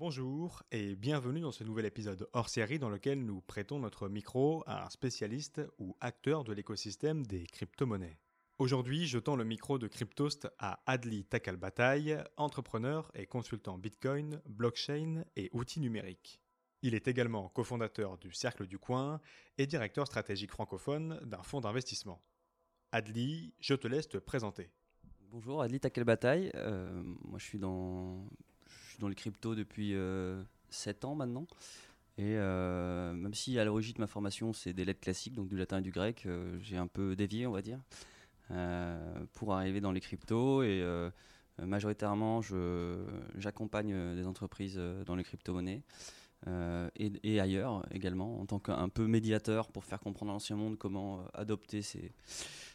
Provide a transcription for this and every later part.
Bonjour et bienvenue dans ce nouvel épisode hors série dans lequel nous prêtons notre micro à un spécialiste ou acteur de l'écosystème des crypto-monnaies. Aujourd'hui, je le micro de Cryptost à Adli Takalbataï, entrepreneur et consultant Bitcoin, blockchain et outils numériques. Il est également cofondateur du Cercle du Coin et directeur stratégique francophone d'un fonds d'investissement. Adli, je te laisse te présenter. Bonjour, Adli Takalbataï. Euh, moi, je suis dans dans les cryptos depuis 7 euh, ans maintenant. Et euh, même si à l'origine de ma formation c'est des lettres classiques, donc du latin et du grec, euh, j'ai un peu dévié, on va dire, pour arriver dans les cryptos. Et majoritairement, j'accompagne des entreprises dans les crypto-monnaies. Et, et, ailleurs également, en tant qu'un peu médiateur pour faire comprendre à l'ancien monde comment adopter ces,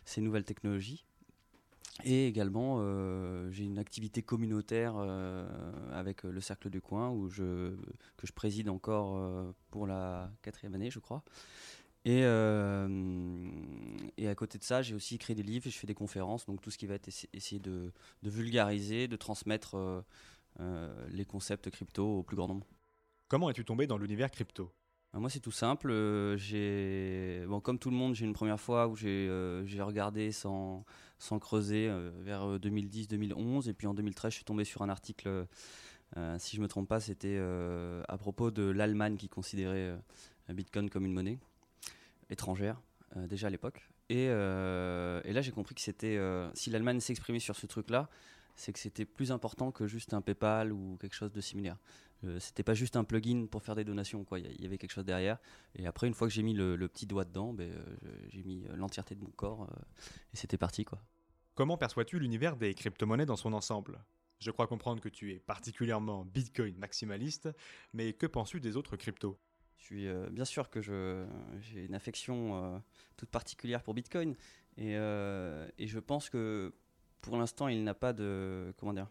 ces nouvelles technologies. Et également, euh, j'ai une activité communautaire euh, avec le Cercle du Coin où que je préside encore euh, pour la quatrième année, je crois. Et, à côté de ça, j'ai aussi écrit des livres et je fais des conférences, donc tout ce qui va être essayer de, vulgariser, de transmettre les concepts crypto au plus grand nombre. Comment es-tu tombé dans l'univers crypto? Moi, c'est tout simple. Euh, bon, comme tout le monde, j'ai une première fois où j'ai, euh, regardé sans, creuser euh, vers 2010-2011. Et puis en 2013, je suis tombé sur un article, si je me trompe pas, c'était à propos de l'Allemagne qui considérait Bitcoin comme une monnaie étrangère, déjà à l'époque. Et, et là, j'ai compris que c'était, si l'Allemagne s'exprimait sur ce truc-là, c'est que c'était plus important que juste un PayPal ou quelque chose de similaire. Euh, c'était pas juste un plugin pour faire des donations, quoi. Il y avait quelque chose derrière. Et après, une fois que j'ai mis le, petit doigt dedans, euh, j'ai mis euh, l'entièreté de mon corps et c'était parti, quoi. Comment perçois-tu l'univers des crypto-monnaies dans son ensemble? Je crois comprendre que tu es particulièrement Bitcoin maximaliste, mais que penses-tu des autres cryptos? Je suis bien sûr que j'ai une affection toute particulière pour Bitcoin et, et, je pense que pour l'instant il n'a pas de comment dire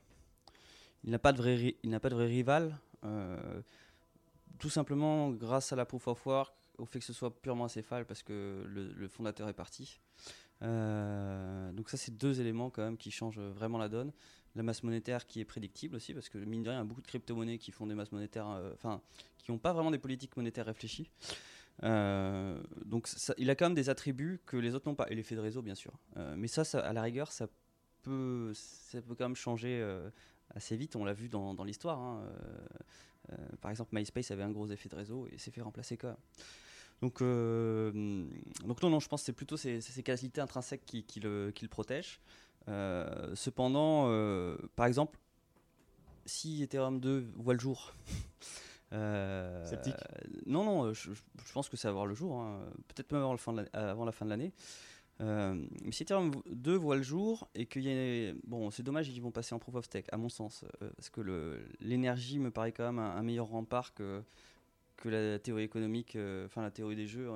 il n'a pas de vrai il n'a pas de vrai rival euh, tout simplement grâce à la proof of work, au fait que ce soit purement acéphale parce que le, fondateur est parti. Euh, donc ça, c'est deux éléments quand même qui changent vraiment la donne. La masse monétaire qui est prédictible aussi, parce que mine de rien, il y a beaucoup de crypto-monnaies qui font des masses monétaires, euh, enfin, qui n'ont pas vraiment des politiques monétaires réfléchies. donc il a quand même des attributs que les autres n'ont pas, et l'effet de réseau bien sûr. mais ça, ça, à la rigueur, ça peut, ça peut quand même changer assez vite, on l'a vu dans, dans l'histoire. Hein, euh, euh, par exemple, MySpace avait un gros effet de réseau et s'est fait remplacer quand même. Donc, euh, donc non, non, je pense que c'est plutôt ces, qualités intrinsèques qui, qui, le, qui le, protègent. cependant, par exemple, si Ethereum 2 voit le jour, Sceptique Non, non, je, pense que ça va voir le jour, hein. peut-être même avant, le avant la fin de l'année. Euh, mais si Ethereum 2 voit le jour et qu'il y a. Bon, c'est dommage qu'ils vont passer en proof of stake, à mon sens, euh, parce que l'énergie me paraît quand même un, meilleur rempart que, que la théorie économique, euh, enfin la théorie des jeux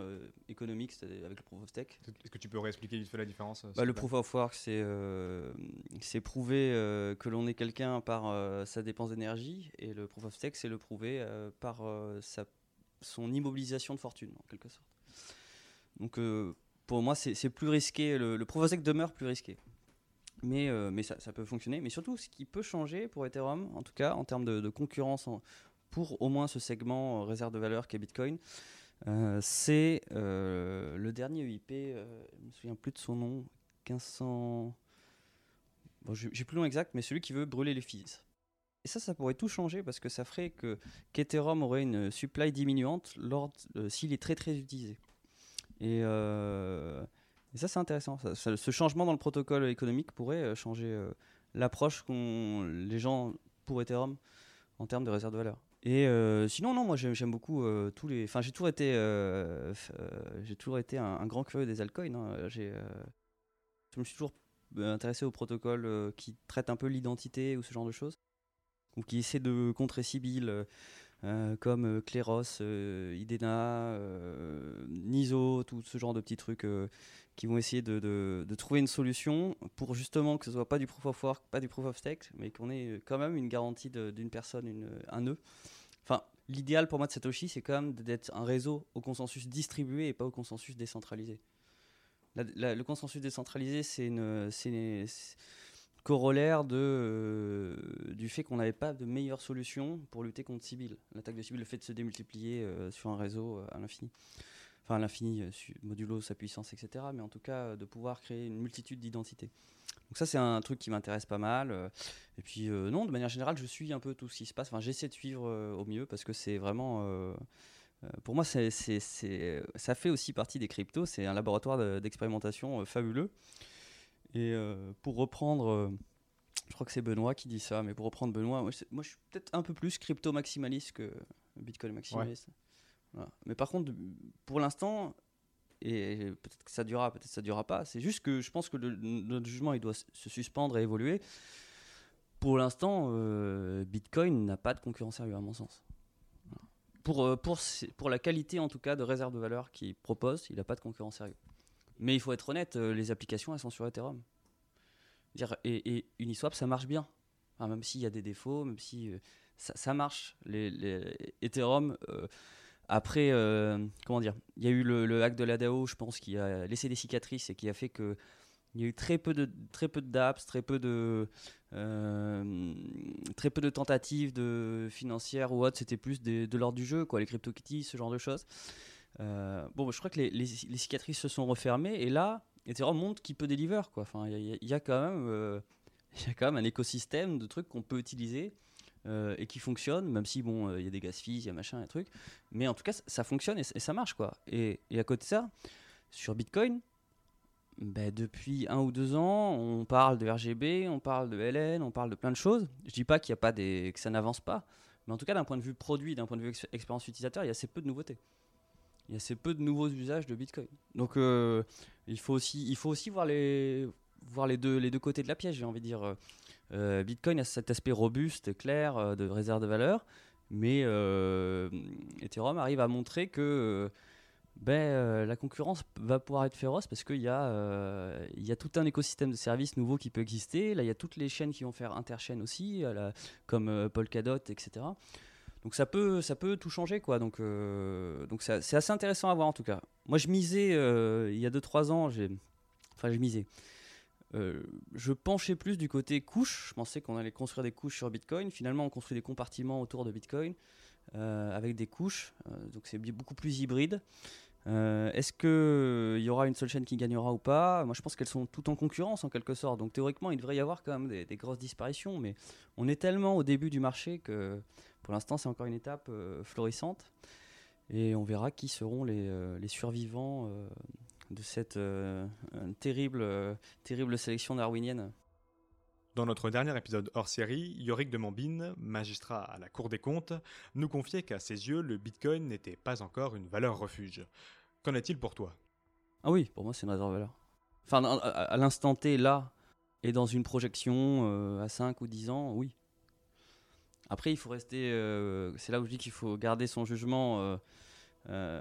économiques avec le proof of stake. Est-ce que tu peux réexpliquer vite fait la différence bah, Le proof of work, c'est prouver que l'on est quelqu'un par sa dépense d'énergie, et le proof of stake, c'est le prouver par sa, son immobilisation de fortune, en quelque sorte. Donc pour moi, c'est plus risqué. Le, le demeure plus risqué. Mais, euh, mais ça, peut fonctionner. Mais surtout, ce qui peut changer pour Ethereum, en tout cas en termes de, concurrence pour au moins ce segment euh, réserve de valeur qu'est Bitcoin, euh, c'est le dernier EIP, je ne me souviens plus de son nom, 1500. Bon, J'ai plus nom exact, mais celui qui veut brûler les fees. Et ça, ça pourrait tout changer parce que ça ferait que qu'Ethereum aurait une supply diminuante s'il est très très utilisé. Euh, et, ça, c'est intéressant. ce changement dans le protocole économique pourrait euh, changer euh, l'approche qu'ont les gens pour Ethereum en termes de réserve de valeur. Et sinon, non, moi j'aime beaucoup tous les. Enfin, j'ai toujours été, j'ai toujours été un, grand curieux des altcoins. Hein. Je me suis toujours intéressé aux protocoles qui traitent un peu l'identité ou ce genre de choses, ou qui essaient de contrer Sibyl euh, comme euh, Kleros, euh, Idena, Niso, tout ce genre de petits trucs qui vont essayer de, trouver une solution pour justement que ce soit pas du proof of work, pas du proof of stake, mais qu'on ait quand même une garantie d'une personne, un nœud. Enfin, l'idéal pour moi de Satoshi, c'est quand même d'être un réseau au consensus distribué et pas au consensus décentralisé. le consensus décentralisé, c'est une, corollaire de, du fait qu'on n'avait pas de meilleure solution pour lutter contre Sibyl. L'attaque de Sibyl, le fait de se démultiplier sur un réseau à l'infini enfin à l'infini, modulo sa puissance, etc. Mais en tout cas, de pouvoir créer une multitude d'identités. Donc ça, c'est un truc qui m'intéresse pas mal. Et puis, non, de manière générale, je suis un peu tout ce qui se passe. Enfin, j'essaie de suivre au mieux parce que c'est vraiment euh, pour moi, c'est, ça fait aussi partie des cryptos. C'est un laboratoire d'expérimentation euh, fabuleux. Et euh, pour reprendre, je crois que c'est Benoît qui dit ça, mais pour reprendre Benoît, moi, je suis peut-être un peu plus crypto maximaliste que Bitcoin maximaliste. Mais par contre, pour l'instant, et peut-être que ça durera, peut-être que ça durera pas, c'est juste que je pense que le, notre jugement il doit se suspendre et évoluer. Pour l'instant, Bitcoin n'a pas de concurrent sérieux à mon sens pour, euh, pour, pour la qualité en tout cas de réserve de valeur qu'il propose, il n'a pas de concurrent sérieux. Mais il faut être honnête, euh, les applications elles sont sur Ethereum. Et, et Uniswap ça marche bien, même s'il y a des défauts, même si euh, ça, marche. Ethereum, après, comment dire, il y a eu le, hack de la DAO, je pense, qui a laissé des cicatrices et qui a fait que il y a eu très peu de très peu dApps, très peu de euh, très peu de tentatives de financières ou autres. C'était plus de l'ordre du jeu, quoi, les CryptoKitties, ce genre de choses. Euh, bon, je crois que les, cicatrices se sont refermées et là, Ethereum montre qu'il peut deliver, quoi. Enfin, il y, a quand même euh, y a quand même un écosystème de trucs qu'on peut utiliser. et qui fonctionne, même si bon, il y a des gaz fees, il y a machin, et trucs, mais en tout cas, ça fonctionne et, ça marche quoi. Et, à côté de ça, sur Bitcoin, ben, depuis un ou deux ans, on parle de RGB, on parle de LN, on parle de plein de choses. Je dis pas qu'il a pas des que ça n'avance pas, mais en tout cas d'un point de vue produit, d'un point de vue expérience utilisateur, il y a assez peu de nouveautés. Il y a assez peu de nouveaux usages de Bitcoin. Donc euh, il faut aussi il faut aussi voir les voir les deux les deux côtés de la pièce, j'ai envie de dire. Euh, Bitcoin a cet aspect robuste, clair, euh, de réserve de valeur, mais Ethereum arrive à montrer que ben, euh, la concurrence va pouvoir être féroce parce qu'il y, euh, y, a tout un écosystème de services nouveaux qui peut exister. Là, il y a toutes les chaînes qui vont faire interchaîne aussi, comme euh, Polkadot, etc. Donc ça peut, ça peut tout changer, quoi. Donc, donc c'est assez intéressant à voir en tout cas. Moi, je misais il y a 2-3 ans, enfin, je misais. je penchais plus du côté couche. Je pensais qu'on allait construire des couches sur Bitcoin. Finalement, on construit des compartiments autour de Bitcoin avec des couches. donc c'est beaucoup plus hybride. Euh, est-ce qu'il euh, y aura une seule chaîne qui gagnera ou pas? Moi, je pense qu'elles sont toutes en concurrence en quelque sorte. Donc théoriquement, il devrait y avoir quand même des, grosses disparitions. Mais on est tellement au début du marché que pour l'instant, c'est encore une étape euh, florissante. Et on verra qui seront les, survivants de cette terrible, terrible sélection darwinienne. Dans notre dernier épisode hors série, Yorick de Mambine, magistrat à la Cour des comptes, nous confiait qu'à ses yeux, le Bitcoin n'était pas encore une valeur refuge. Qu'en est-il pour toi? Ah oui, pour moi c'est une réserve valeur. Enfin, à, l'instant T, là, et dans une projection euh, à 5 ou 10 ans, oui. Après, il faut rester. Euh, c'est là où je dis qu'il faut garder son jugement. Euh,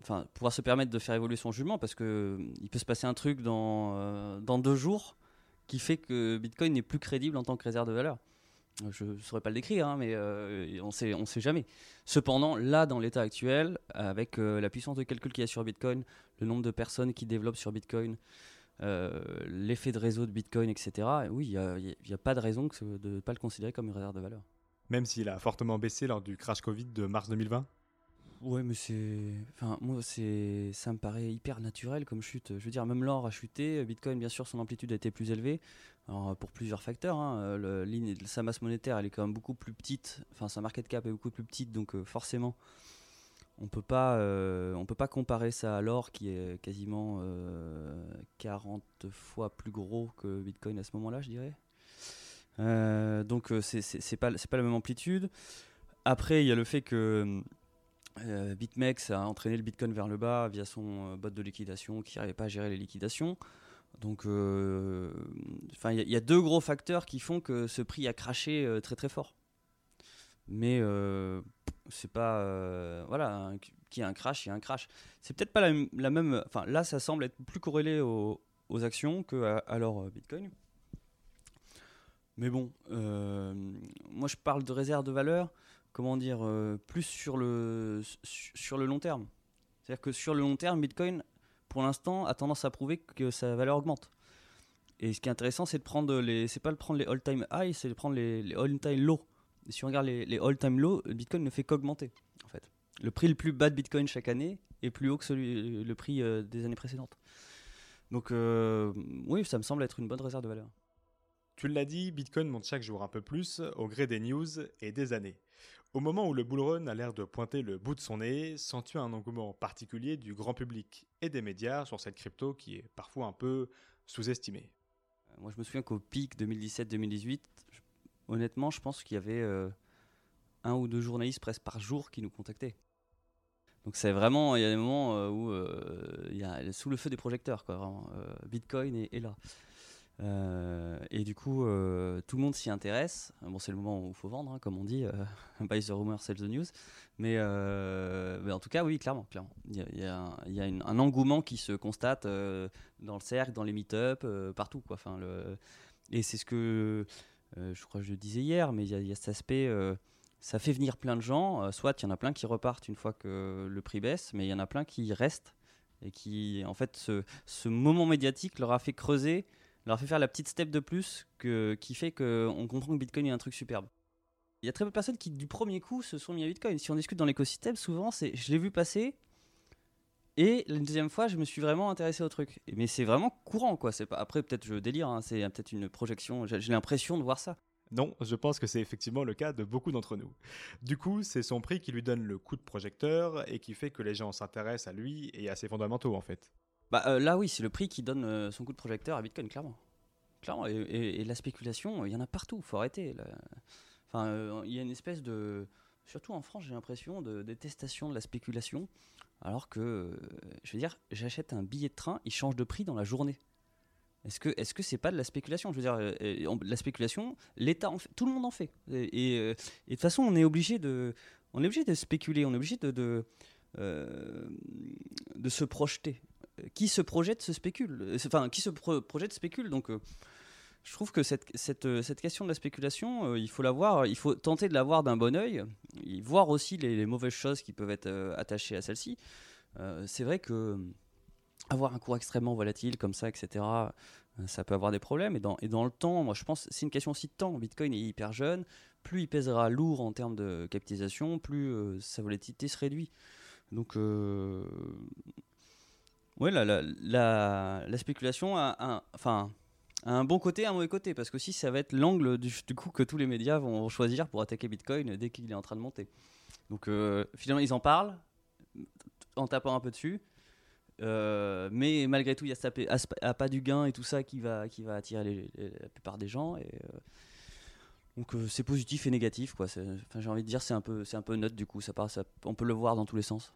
enfin, pouvoir se permettre de faire évoluer son jugement parce que il peut se passer un truc dans, dans deux jours qui fait que Bitcoin n'est plus crédible en tant que réserve de valeur. Je ne saurais pas le décrire, hein, mais euh, on sait, ne sait jamais. Cependant, là, dans l'état actuel, avec euh, la puissance de calcul qu'il y a sur Bitcoin, le nombre de personnes qui développent sur Bitcoin, euh, l'effet de réseau de Bitcoin, etc., oui, il n'y a, pas de raison de ne pas le considérer comme une réserve de valeur. Même s'il a fortement baissé lors du crash Covid de mars 2020 Ouais, mais c'est. Enfin, moi, c'est... ça me paraît hyper naturel comme chute. Je veux dire, même l'or a chuté. Bitcoin, bien sûr, son amplitude a été plus élevée. Alors, pour plusieurs facteurs. Hein. Le, sa masse monétaire, elle est quand même beaucoup plus petite. Enfin, sa market cap est beaucoup plus petite. Donc, euh, forcément, on peut pas, euh, on peut pas comparer ça à l'or qui est quasiment 40 euh, fois plus gros que Bitcoin à ce moment-là, je dirais. Donc, c'est, c'est, pas, pas la même amplitude. Après, il y a le fait que euh, BitMEX a entraîné le Bitcoin vers le bas via son euh, bot de liquidation qui n'arrivait pas à gérer les liquidations. Donc, euh, il y, a deux gros facteurs qui font que ce prix a craché très très fort. Mais c'est pas, voilà, qu'il y a un crash, il y a un crash. C'est peut-être pas la, même. Enfin, là, ça semble être plus corrélé aux, actions que à, Bitcoin. Mais bon, moi je parle de réserve de valeur comment dire, euh, plus sur le, sur le long terme. C'est-à-dire que sur le long terme, Bitcoin, pour l'instant, a tendance à prouver que sa valeur augmente. Et ce qui est intéressant, c'est de prendre les, c'est pas de prendre les all-time high, c'est de prendre les, all-time low. Et si on regarde les, all-time low, Bitcoin ne fait qu'augmenter, en fait. Le prix le plus bas de Bitcoin chaque année est plus haut que celui, le prix euh, des années précédentes. Donc, euh, oui, ça me semble être une bonne réserve de valeur. Tu l'as dit, Bitcoin monte chaque jour un peu plus au gré des news et des années. Au moment où le bullrun a l'air de pointer le bout de son nez, sens-tu un engouement particulier du grand public et des médias sur cette crypto qui est parfois un peu sous-estimée? Euh, Moi, je me souviens qu'au pic 2017-2018, je- honnêtement, je pense qu'il y avait euh, un ou deux journalistes presque par jour qui nous contactaient. Donc c'est vraiment, il y a des moments euh, où il y a sous le feu des projecteurs, quoi, Bitcoin est là. Euh, et du coup, euh, tout le monde s'y intéresse. Bon, c'est le moment où il faut vendre, hein, comme on dit. euh, buy the rumor, sell the news. Mais, euh, mais en tout cas, oui, clairement. clairement. Il y a, un, engouement qui se constate dans le cercle, dans les meet-up, partout. Et c'est ce que je crois que je disais hier, mais il y a, cet aspect. ça fait venir plein de gens. soit il y en a plein qui repartent une fois que le prix baisse, mais il y en a plein qui restent et qui, en fait, ce moment médiatique leur a fait creuser, leur fait faire la petite step de plus qui fait qu'on comprend que Bitcoin est un truc superbe. Il y a très peu de personnes qui, du premier coup, se sont mis à Bitcoin. Si on discute dans l'écosystème, souvent, c'est je l'ai vu passer. Et la deuxième fois, je me suis vraiment intéressé au truc. Mais c'est vraiment courant, quoi. Pas... Après, peut-être je délire, hein, c'est peut-être une projection. J'ai l'impression de voir ça. Non, je pense que c'est effectivement le cas de beaucoup d'entre nous. Du coup, c'est son prix qui lui donne le coup de projecteur et qui fait que les gens s'intéressent à lui et à ses fondamentaux en fait. Bah, euh, là, oui, c'est le prix qui donne euh, son coup de projecteur à Bitcoin, clairement. Clairement. Et, la spéculation, il y en a partout. faut arrêter. Enfin, euh, il y a une espèce de. Surtout en France, j'ai l'impression de détestation de la spéculation. Alors que, je veux dire, j'achète un billet de train, il change de prix dans la journée. Est-ce que est-ce que c'est pas de la spéculation? Je veux dire, la spéculation, l'État en fait, tout le monde en fait. Et, de toute façon, on est obligé de, on est obligé de spéculer, on est obligé de, de se projeter. Qui se projette se spécule. Euh, Enfin, qui se pro- projette spécule. Donc, euh, je trouve que cette, cette, euh, cette question de la spéculation, il faut la voir, il faut tenter de la voir d'un bon et voir aussi les, mauvaises choses qui peuvent être attachées à celle-ci. C'est vrai que avoir un cours extrêmement volatile comme ça, etc., ça peut avoir des problèmes. Et dans, et dans le temps, moi je pense c'est une question aussi de temps. Bitcoin est hyper jeune, plus il pèsera lourd en termes de capitalisation, plus sa volatilité se réduit. Donc, ouais, la, la, la, la spéculation a un, enfin, un bon côté un mauvais côté, parce que aussi ça va être l'angle du, coup que tous les médias vont choisir pour attaquer Bitcoin dès qu'il est en train de monter. Donc euh, finalement ils en parlent en tapant un peu dessus. Euh, mais malgré tout, il y a asp- appât du gain et tout ça qui va, attirer la plupart des gens. Euh, donc c'est positif et négatif. J'ai envie de dire c'est un peu, c'est un peu neutre du coup. On peut le voir dans tous les sens.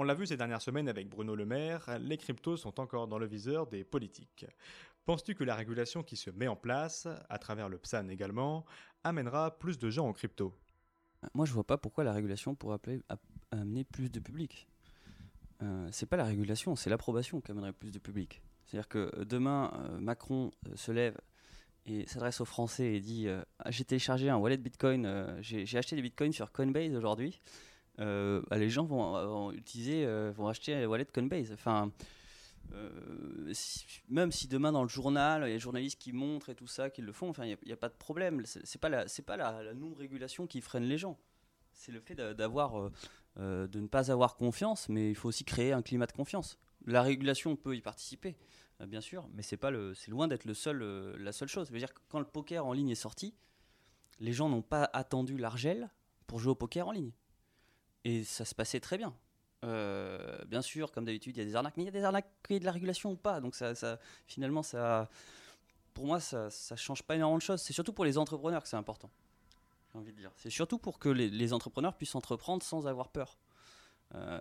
On l'a vu ces dernières semaines avec Bruno Le Maire, les cryptos sont encore dans le viseur des politiques. Penses-tu que la régulation qui se met en place, à travers le PSAN également, amènera plus de gens en crypto Moi, je vois pas pourquoi la régulation pourrait amener plus de public. Euh, c'est pas la régulation, c'est l'approbation qui amènerait plus de public. C'est-à-dire que euh, demain, euh, Macron euh, se lève et s'adresse aux Français et dit Ah, J'ai téléchargé un wallet Bitcoin, j'ai acheté des Bitcoins sur Coinbase aujourd'hui. Euh, les gens vont, vont utiliser, euh, vont acheter un wallet Coinbase. Enfin, euh, même si demain dans le journal, il y a des journalistes qui montrent et tout ça, qui le font, enfin, il n'y a, pas de problème. C'est pas la, c'est pas la, la non-régulation qui freine les gens. C'est le fait d'a- d'avoir, euh, euh, de ne pas avoir confiance, mais il faut aussi créer un climat de confiance. La régulation peut y participer, euh, bien sûr, mais c'est pas le, c'est loin d'être le seul, euh, la seule chose. Je veux dire, que quand le poker en ligne est sorti, les gens n'ont pas attendu l'argel pour jouer au poker en ligne, et ça se passait très bien. Euh, bien sûr, comme d'habitude, il y a des arnaques, mais il y a des arnaques est de la régulation ou pas. Donc ça, finalement, ça, pour moi, ça, ça change pas énormément de choses. C'est surtout pour les entrepreneurs que c'est important. C'est surtout pour que les entrepreneurs puissent entreprendre sans avoir peur. Euh,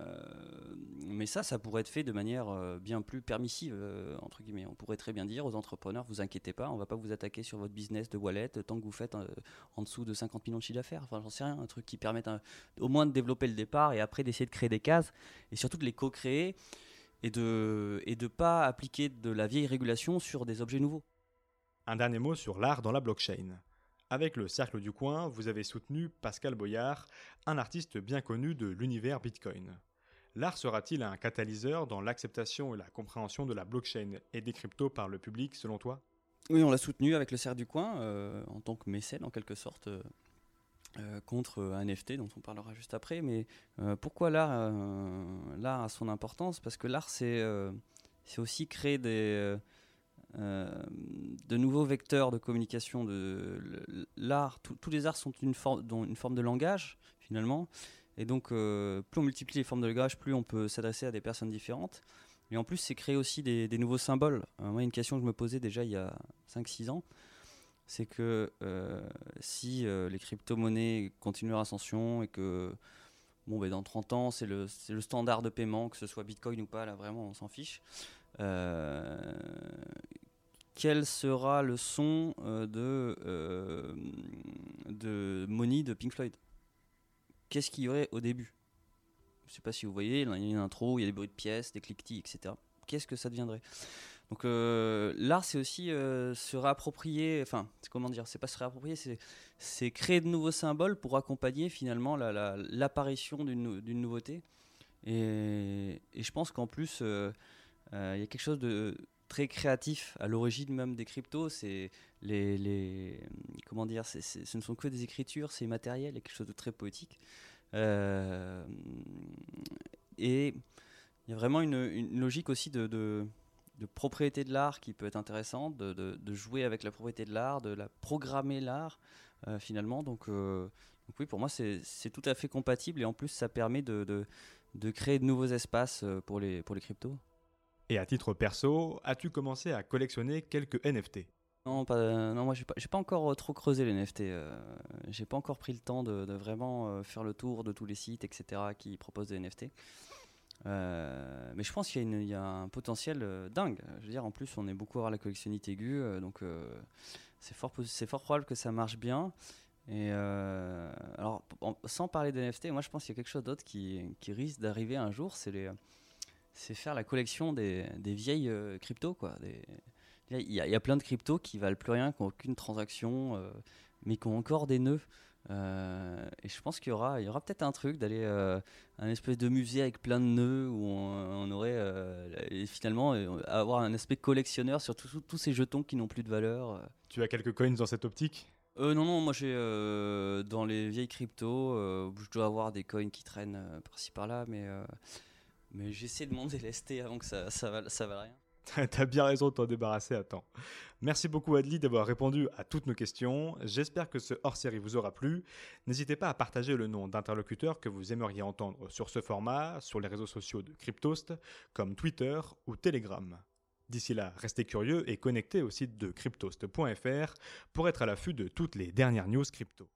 mais ça, ça pourrait être fait de manière euh, bien plus permissive, euh, entre guillemets. On pourrait très bien dire aux entrepreneurs, vous inquiétez pas, on va pas vous attaquer sur votre business de wallet tant que vous faites en dessous de 50 millions de chiffre d'affaires. Enfin, j'en sais rien, un truc qui permette au moins de développer le départ et après d'essayer de créer des cases et surtout de les co-créer et de et de pas appliquer de la vieille régulation sur des objets nouveaux. Un dernier mot sur l'art dans la blockchain. Avec le Cercle du Coin, vous avez soutenu Pascal Boyard, un artiste bien connu de l'univers Bitcoin. L'art sera-t-il un catalyseur dans l'acceptation et la compréhension de la blockchain et des cryptos par le public, selon toi? Oui, on l'a soutenu avec le Cerf du Coin, euh, en tant que mécène, en quelque sorte, euh, euh, contre un NFT, dont on parlera juste après. Mais pourquoi l'art L'art a son importance? Parce que l'art, c'est aussi créer des, de nouveaux vecteurs de communication. De, l'art, tous les arts sont une, forme, une forme de langage, finalement. Et donc, euh, plus on multiplie les formes de langage, plus on peut s'adresser à des personnes différentes. Et en plus, c'est créer aussi des, nouveaux symboles. Euh, moi, une question que je me posais déjà il y a 5-6 ans, c'est que euh, si les crypto-monnaies continuent leur ascension et que bon, ben, dans 30 ans, c'est le, le, standard de paiement, que ce soit Bitcoin ou pas, là vraiment, on s'en fiche. Quel sera le son de, de Money de Pink Floyd? Qu'est-ce qu'il y aurait au début? Je ne sais pas si vous voyez, il y a une intro, il y a des bruits de pièces, des cliquetis, etc. Qu'est-ce que ça deviendrait? Donc euh, l'art, c'est aussi euh, se réapproprier, enfin, comment dire, c'est pas se réapproprier, c'est créer de nouveaux symboles pour accompagner finalement l'apparition la, d'une nouveauté. Et, je pense qu'en plus, euh, il y a quelque chose de très créatif à l'origine même des cryptos. C'est les, comment dire, ce ne sont que des écritures, c'est matériel, a quelque chose de très poétique. Euh, et il y a vraiment une, logique aussi de, propriété de l'art qui peut être intéressante, de, jouer avec la propriété de l'art, de la programmer l'art euh, finalement. Donc, euh, oui, pour moi c'est tout à fait compatible et en plus ça permet de, de créer de nouveaux espaces pour les, pour les cryptos. Et à titre perso, as-tu commencé à collectionner quelques NFT non, non, moi j'ai pas, pas encore euh, trop creusé les NFT. Euh, j'ai pas encore pris le temps de, vraiment euh, faire le tour de tous les sites, etc., qui proposent des NFT. mais je pense qu'il y, a un potentiel dingue. Je veux dire, en plus, on est beaucoup à la collectionnite aiguë, donc c'est fort, c'est fort probable que ça marche bien. Et alors, sans parler des NFT, moi je pense qu'il y a quelque chose d'autre qui, qui risque d'arriver un jour, c'est les c'est faire la collection des, des vieilles euh, cryptos. Quoi. Il y, y, a plein de cryptos qui valent plus rien, qui n'ont aucune transaction, euh, mais qui ont encore des nœuds. Euh, et je pense qu'il y aura, il y aura peut-être un truc d'aller à un espèce de musée avec plein de nœuds où on, aurait et finalement avoir un aspect collectionneur sur tous ces jetons qui n'ont plus de valeur. Tu as quelques coins dans cette optique? Non, non, moi j'ai dans les vieilles cryptos, je dois avoir des coins qui traînent par-ci par-là, mais mais j'essaie de m'en délester avant que ça, ça, va, ça rien. T'as bien raison de t'en débarrasser à temps. Merci beaucoup Adli d'avoir répondu à toutes nos questions. J'espère que ce hors-série vous aura plu. N'hésitez pas à partager le nom d'interlocuteurs que vous aimeriez entendre sur ce format, sur les réseaux sociaux de Cryptost, comme Twitter ou Telegram. D'ici là, restez curieux et connectez au site de cryptost.fr pour être à l'affût de toutes les dernières news crypto.